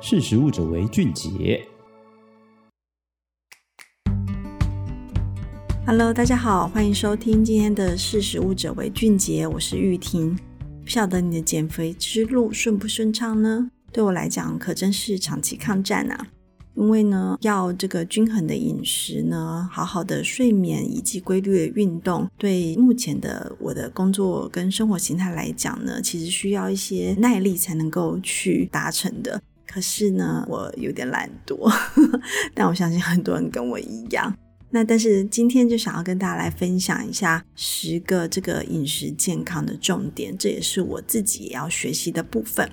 识食物者为俊杰。Hello，大家好，欢迎收听今天的识食物者为俊杰，我是玉婷。不晓得你的减肥之路顺不顺畅呢？对我来讲，可真是长期抗战啊！因为呢，要这个均衡的饮食呢，好好的睡眠以及规律的运动，对目前的我的工作跟生活形态来讲呢，其实需要一些耐力才能够去达成的。可是呢，我有点懒惰，但我相信很多人跟我一样。那但是今天就想要跟大家来分享一下十个这个饮食健康的重点，这也是我自己也要学习的部分。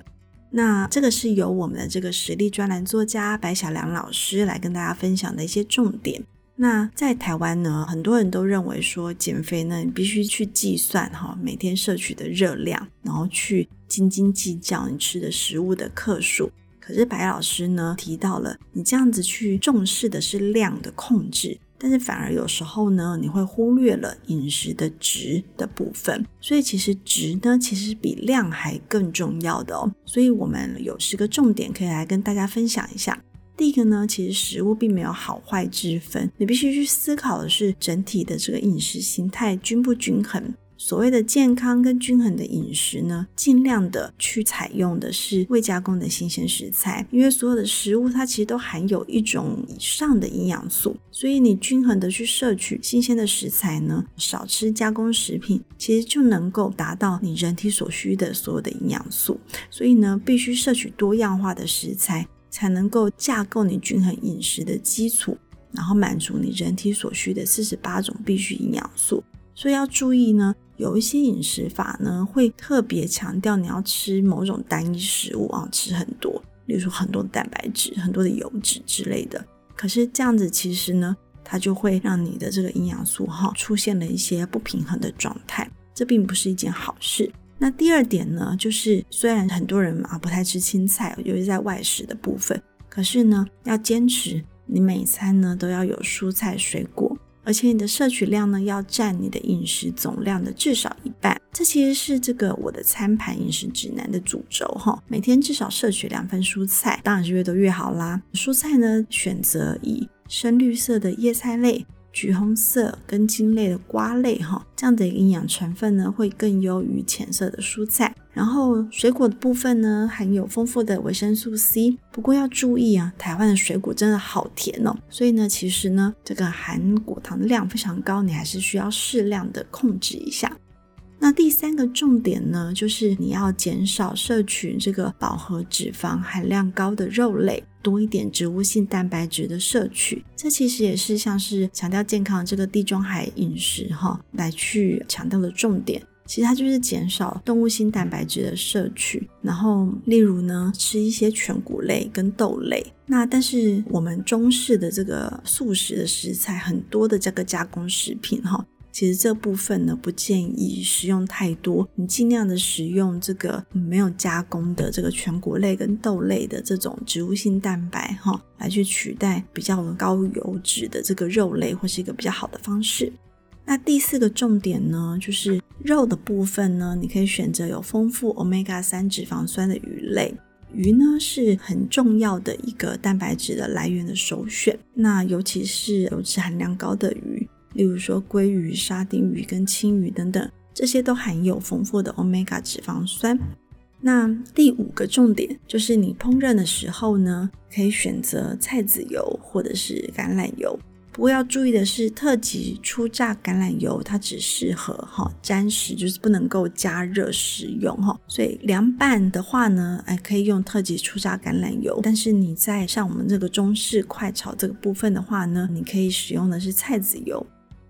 那这个是由我们的这个实力专栏作家白小良老师来跟大家分享的一些重点。那在台湾呢，很多人都认为说减肥呢，你必须去计算哈每天摄取的热量，然后去斤斤计较你吃的食物的克数。可是白老师呢提到了，你这样子去重视的是量的控制。但是反而有时候呢，你会忽略了饮食的质的部分，所以其实质呢，其实比量还更重要的哦。所以我们有十个重点可以来跟大家分享一下。第一个呢，其实食物并没有好坏之分，你必须去思考的是整体的这个饮食形态均不均衡。所谓的健康跟均衡的饮食呢，尽量的去采用的是未加工的新鲜食材，因为所有的食物它其实都含有一种以上的营养素，所以你均衡的去摄取新鲜的食材呢，少吃加工食品，其实就能够达到你人体所需的所有的营养素。所以呢，必须摄取多样化的食材，才能够架构你均衡饮食的基础，然后满足你人体所需的四十八种必需营养素。所以要注意呢。有一些饮食法呢，会特别强调你要吃某种单一食物啊，吃很多，例如说很多的蛋白质、很多的油脂之类的。可是这样子其实呢，它就会让你的这个营养素哈出现了一些不平衡的状态，这并不是一件好事。那第二点呢，就是虽然很多人啊不太吃青菜，尤其在外食的部分，可是呢，要坚持你每餐呢都要有蔬菜水果。而且你的摄取量呢，要占你的饮食总量的至少一半。这其实是这个我的餐盘饮食指南的主轴哈。每天至少摄取两份蔬菜，当然是越多越好啦。蔬菜呢，选择以深绿色的叶菜类。橘红色跟茎类的瓜类，哈，这样的营养成分呢，会更优于浅色的蔬菜。然后水果的部分呢，含有丰富的维生素 C。不过要注意啊，台湾的水果真的好甜哦，所以呢，其实呢，这个含果糖的量非常高，你还是需要适量的控制一下。那第三个重点呢，就是你要减少摄取这个饱和脂肪含量高的肉类，多一点植物性蛋白质的摄取。这其实也是像是强调健康这个地中海饮食哈，来去强调的重点。其实它就是减少动物性蛋白质的摄取，然后例如呢，吃一些全谷类跟豆类。那但是我们中式的这个素食的食材很多的这个加工食品哈。其实这部分呢，不建议食用太多，你尽量的食用这个没有加工的这个全谷类跟豆类的这种植物性蛋白哈，来去取代比较高油脂的这个肉类，或是一个比较好的方式。那第四个重点呢，就是肉的部分呢，你可以选择有丰富 Omega 三脂肪酸的鱼类，鱼呢是很重要的一个蛋白质的来源的首选，那尤其是油脂含量高的鱼。例如说鲑鱼、沙丁鱼跟青鱼等等，这些都含有丰富的 Omega 脂肪酸。那第五个重点就是你烹饪的时候呢，可以选择菜籽油或者是橄榄油。不过要注意的是，特级初榨橄榄油它只适合哈沾食，就是不能够加热食用哈。所以凉拌的话呢，哎，可以用特级初榨橄榄油。但是你在像我们这个中式快炒这个部分的话呢，你可以使用的是菜籽油。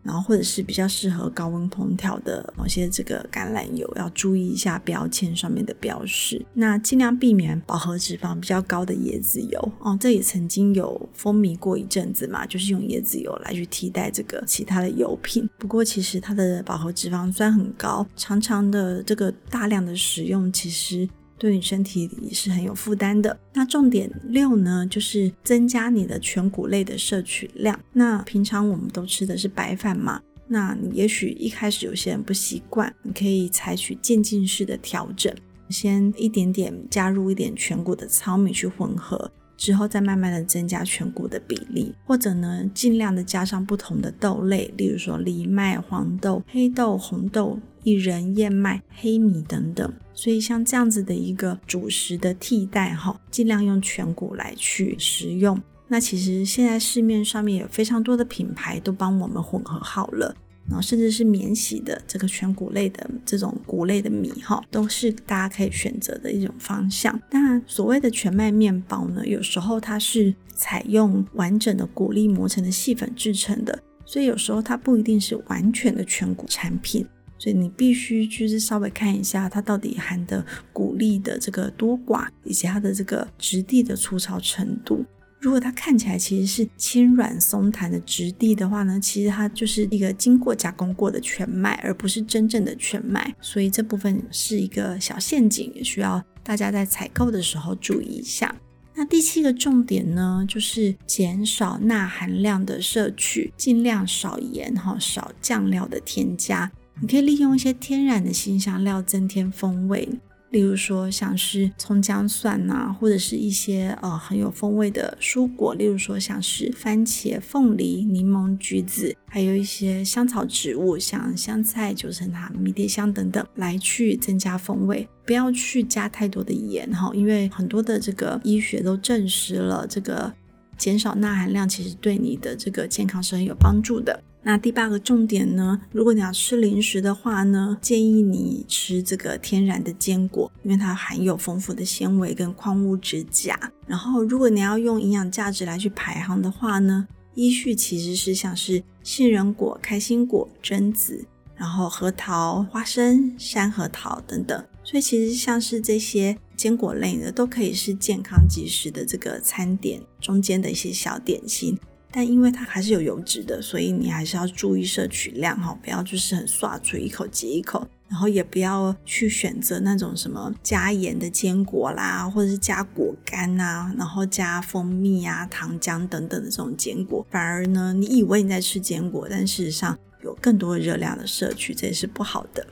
然后或者是比较适合高温烹调的某些这个橄榄油，要注意一下标签上面的标示。那尽量避免饱和脂肪比较高的椰子油哦，这也曾经有风靡过一阵子嘛，就是用椰子油来去替代这个其他的油品。不过其实它的饱和脂肪酸很高，常常的这个大量的使用，其实。对你身体也是很有负担的。那重点六呢，就是增加你的全谷类的摄取量。那平常我们都吃的是白饭嘛，那你也许一开始有些人不习惯，你可以采取渐进式的调整。先一点点加入一点全谷的糙米去混合，之后再慢慢的增加全谷的比例，或者呢，尽量的加上不同的豆类，例如说藜麦、黄豆、黑豆、红豆、薏仁、燕麦、黑米等等。所以像这样子的一个主食的替代，哈，尽量用全谷来去食用。那其实现在市面上面有非常多的品牌都帮我们混合好了。然后甚至是免洗的这个全谷类的这种谷类的米哈，都是大家可以选择的一种方向。当然，所谓的全麦面包呢，有时候它是采用完整的谷粒磨成的细粉制成的，所以有时候它不一定是完全的全谷产品。所以你必须就是稍微看一下它到底含的谷粒的这个多寡，以及它的这个质地的粗糙程度。如果它看起来其实是轻软松弹的质地的话呢，其实它就是一个经过加工过的全麦，而不是真正的全麦。所以这部分是一个小陷阱，也需要大家在采购的时候注意一下。那第七个重点呢，就是减少钠含量的摄取，尽量少盐哈，少酱料的添加。你可以利用一些天然的辛香料增添风味。例如说，像是葱姜蒜呐、或者是一些呃很有风味的蔬果，例如说像是番茄、凤梨、柠檬、橘子，还有一些香草植物，像香菜、九层塔、迷迭香等等，来去增加风味。不要去加太多的盐哈，因为很多的这个医学都证实了，这个减少钠含量其实对你的这个健康是很有帮助的。那第八个重点呢，如果你要吃零食的话呢，建议你吃这个天然的坚果，因为它含有丰富的纤维跟矿物质钾。然后，如果你要用营养价值来去排行的话呢，依序其实是像是杏仁果、开心果、榛子，然后核桃、花生、山核桃等等。所以其实像是这些坚果类的，都可以是健康即食的这个餐点中间的一些小点心。但因为它还是有油脂的，所以你还是要注意摄取量哈，不要就是很刷嘴一口接一口，然后也不要去选择那种什么加盐的坚果啦，或者是加果干呐、啊，然后加蜂蜜啊、糖浆等等的这种坚果，反而呢，你以为你在吃坚果，但事实上有更多的热量的摄取，这也是不好的。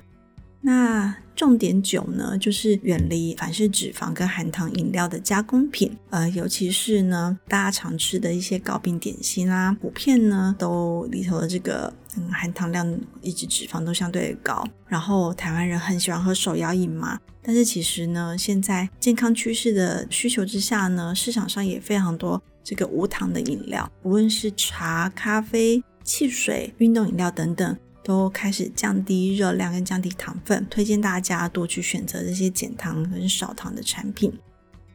那重点九呢，就是远离凡是脂肪跟含糖饮料的加工品，呃，尤其是呢，大家常吃的一些糕饼点心啊，普遍呢都里头的这个嗯含糖量以及脂肪都相对高。然后台湾人很喜欢喝手摇饮嘛，但是其实呢，现在健康趋势的需求之下呢，市场上也非常多这个无糖的饮料，无论是茶、咖啡、汽水、运动饮料等等。都开始降低热量跟降低糖分，推荐大家多去选择这些减糖跟少糖的产品。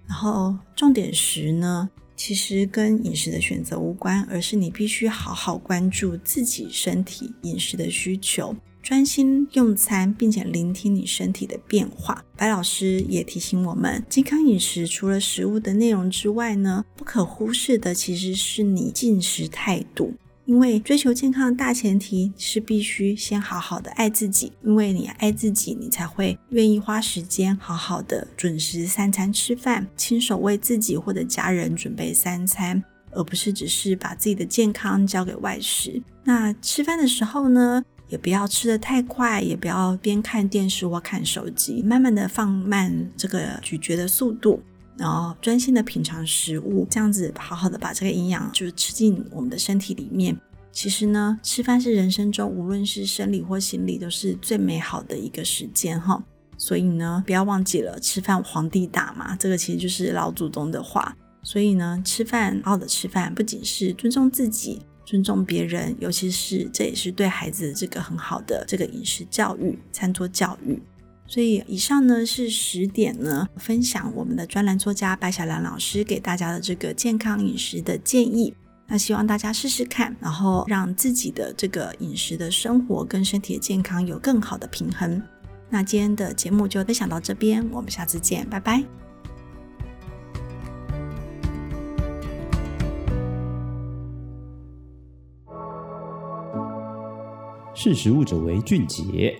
然后重点食呢，其实跟饮食的选择无关，而是你必须好好关注自己身体饮食的需求，专心用餐，并且聆听你身体的变化。白老师也提醒我们，健康饮食除了食物的内容之外呢，不可忽视的其实是你进食态度。因为追求健康的大前提是必须先好好的爱自己，因为你爱自己，你才会愿意花时间好好的准时三餐吃饭，亲手为自己或者家人准备三餐，而不是只是把自己的健康交给外食。那吃饭的时候呢，也不要吃得太快，也不要边看电视或看手机，慢慢的放慢这个咀嚼的速度。然后专心的品尝食物，这样子好好的把这个营养就是吃进我们的身体里面。其实呢，吃饭是人生中无论是生理或心理都是最美好的一个时间哈。所以呢，不要忘记了吃饭皇帝大嘛，这个其实就是老祖宗的话。所以呢，吃饭好好的吃饭，不仅是尊重自己，尊重别人，尤其是这也是对孩子这个很好的这个饮食教育、餐桌教育。所以以上呢是十点呢，分享我们的专栏作家白小兰老师给大家的这个健康饮食的建议。那希望大家试试看，然后让自己的这个饮食的生活跟身体的健康有更好的平衡。那今天的节目就分享到这边，我们下次见，拜拜。识食物者为俊杰。